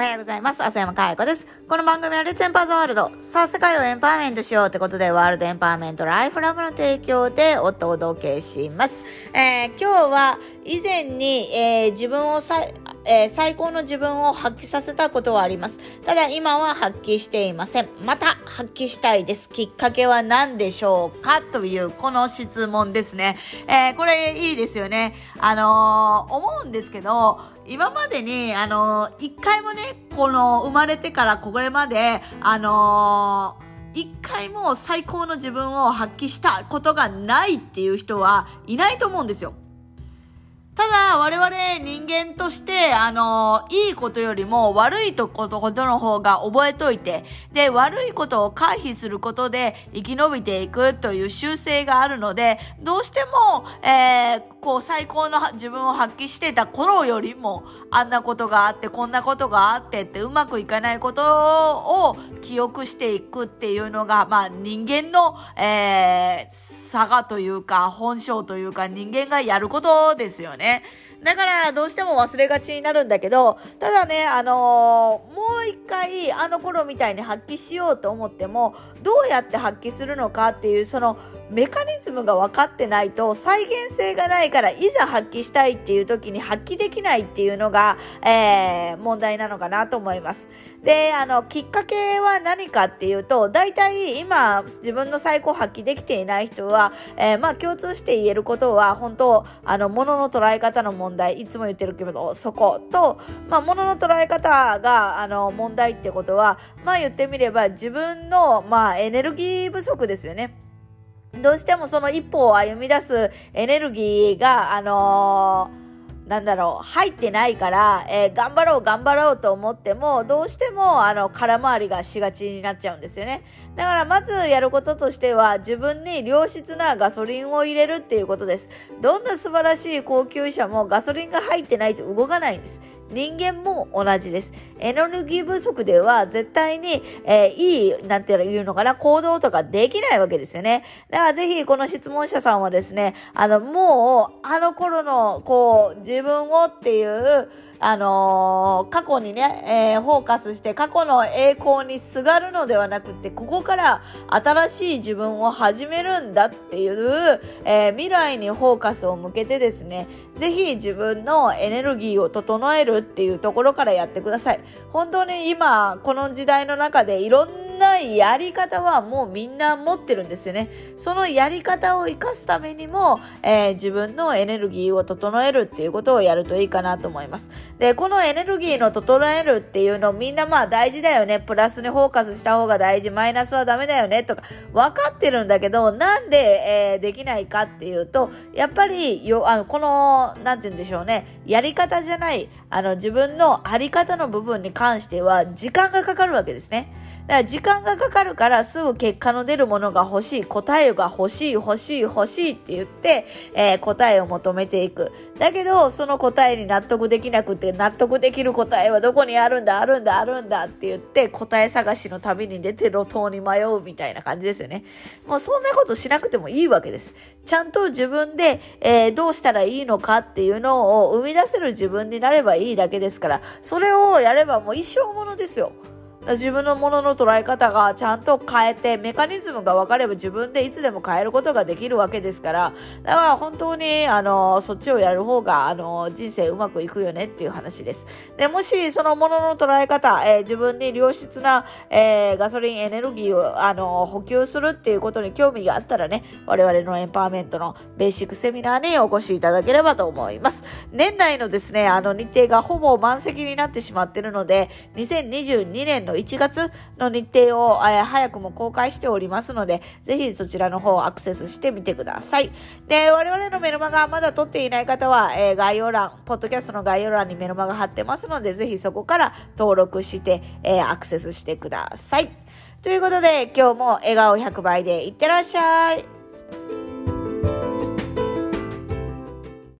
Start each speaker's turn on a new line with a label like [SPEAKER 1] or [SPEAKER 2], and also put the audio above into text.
[SPEAKER 1] おはようございます。浅山かえ子です。この番組はレッツエンパーザワールド。さあ、世界をエンパワーメントしようってことで、ワールドエンパワーメントライフラブの提供でお届けします。えー、今日は以前に、えー、自分をさ、えー、最高の自分を発揮させたことはあります。ただ今は発揮していません。また発揮したいです。きっかけは何でしょうかというこの質問ですね。えー、これいいですよね。あのー、思うんですけど、今までに、あの一回もね、この生まれてからこれまで、あの一回も最高の自分を発揮したことがないっていう人はいないと思うんですよ。ただ、我々人間として、あの、いいことよりも悪いとことことの方が覚えといて、で、悪いことを回避することで生き延びていくという習性があるので、どうしても、えー、こう、最高の自分を発揮してた頃よりも、あんなことがあって、こんなことがあってってうまくいかないことを記憶していくっていうのが、まあ、人間の、えー、差がというか、本性というか、人間がやることですよね。だからどうしても忘れがちになるんだけど、ただね、あのー、もう一回あの頃みたいに発揮しようと思っても、どうやって発揮するのかっていうそのメカニズムが分かってないと再現性がないからいざ発揮したいっていう時に発揮できないっていうのが、えー、問題なのかなと思います。で、あの、きっかけは何かっていうと、大体今自分の最高発揮できていない人は、えー、まあ共通して言えることは本当、あの、物の捉え方の問題、問題いつも言ってるけど、そこと、まあ物の捉え方が、あの、問題ってことは、まあ言ってみれば自分の、まあエネルギー不足ですよね。どうしてもその一歩を歩み出すエネルギーが、あのーなんだろう、入ってないから、えー、頑張ろう、頑張ろうと思っても、どうしても、あの、空回りがしがちになっちゃうんですよね。だから、まずやることとしては、自分に良質なガソリンを入れるっていうことです。どんな素晴らしい高級車もガソリンが入ってないと動かないんです。人間も同じです。エネルギー不足では絶対に、えー、いい、なんていうのかな、行動とかできないわけですよね。だからぜひこの質問者さんはですね、あの、もう、あの頃の、こう、自分をっていう、あのー、過去にね、えー、フォーカスして過去の栄光にすがるのではなくて、ここから新しい自分を始めるんだっていう、えー、未来にフォーカスを向けてですね、ぜひ自分のエネルギーを整えるっていうところからやってください。本当に今、この時代の中でいろんななやり方はもうみんな持ってるんですよね。そのやり方を活かすためにも、えー、自分のエネルギーを整えるっていうことをやるといいかなと思います。で、このエネルギーの整えるっていうのみんなまあ大事だよね。プラスにフォーカスした方が大事。マイナスはダメだよね。とか分かってるんだけど、なんで、えー、できないかっていうと、やっぱりよ、あの、この、なんて言うんでしょうね。やり方じゃない、あの、自分のあり方の部分に関しては時間がかかるわけですね。だから時間ががかかるからすぐ結果の出るものが欲しい、答えが欲しい、欲しい、欲しいって言って、えー、答えを求めていく。だけど、その答えに納得できなくて、納得できる答えはどこにあるんだ、あるんだ、あるんだって言って、答え探しの旅に出て路頭に迷うみたいな感じですよね。もうそんなことしなくてもいいわけです。ちゃんと自分で、えー、どうしたらいいのかっていうのを生み出せる自分になればいいだけですから、それをやればもう一生ものですよ。自分のものの捉え方がちゃんと変えて、メカニズムが分かれば自分でいつでも変えることができるわけですから、だから本当に、あの、そっちをやる方が、あの、人生うまくいくよねっていう話です。で、もし、そのものの捉え方、えー、自分に良質な、えー、ガソリンエネルギーを、あの、補給するっていうことに興味があったらね、我々のエンパワーメントのベーシックセミナーにお越しいただければと思います。年内のですね、あの、日程がほぼ満席になってしまってるので、2022年の1月の日程を、えー、早くも公開しておりますので、ぜひそちらの方をアクセスしてみてください。で、我々のメルマガまだ撮っていない方は、えー、概要欄、ポッドキャストの概要欄にメルマガ貼ってますので、ぜひそこから登録して、えー、アクセスしてください。ということで、今日も笑顔100倍でいってらっしゃい。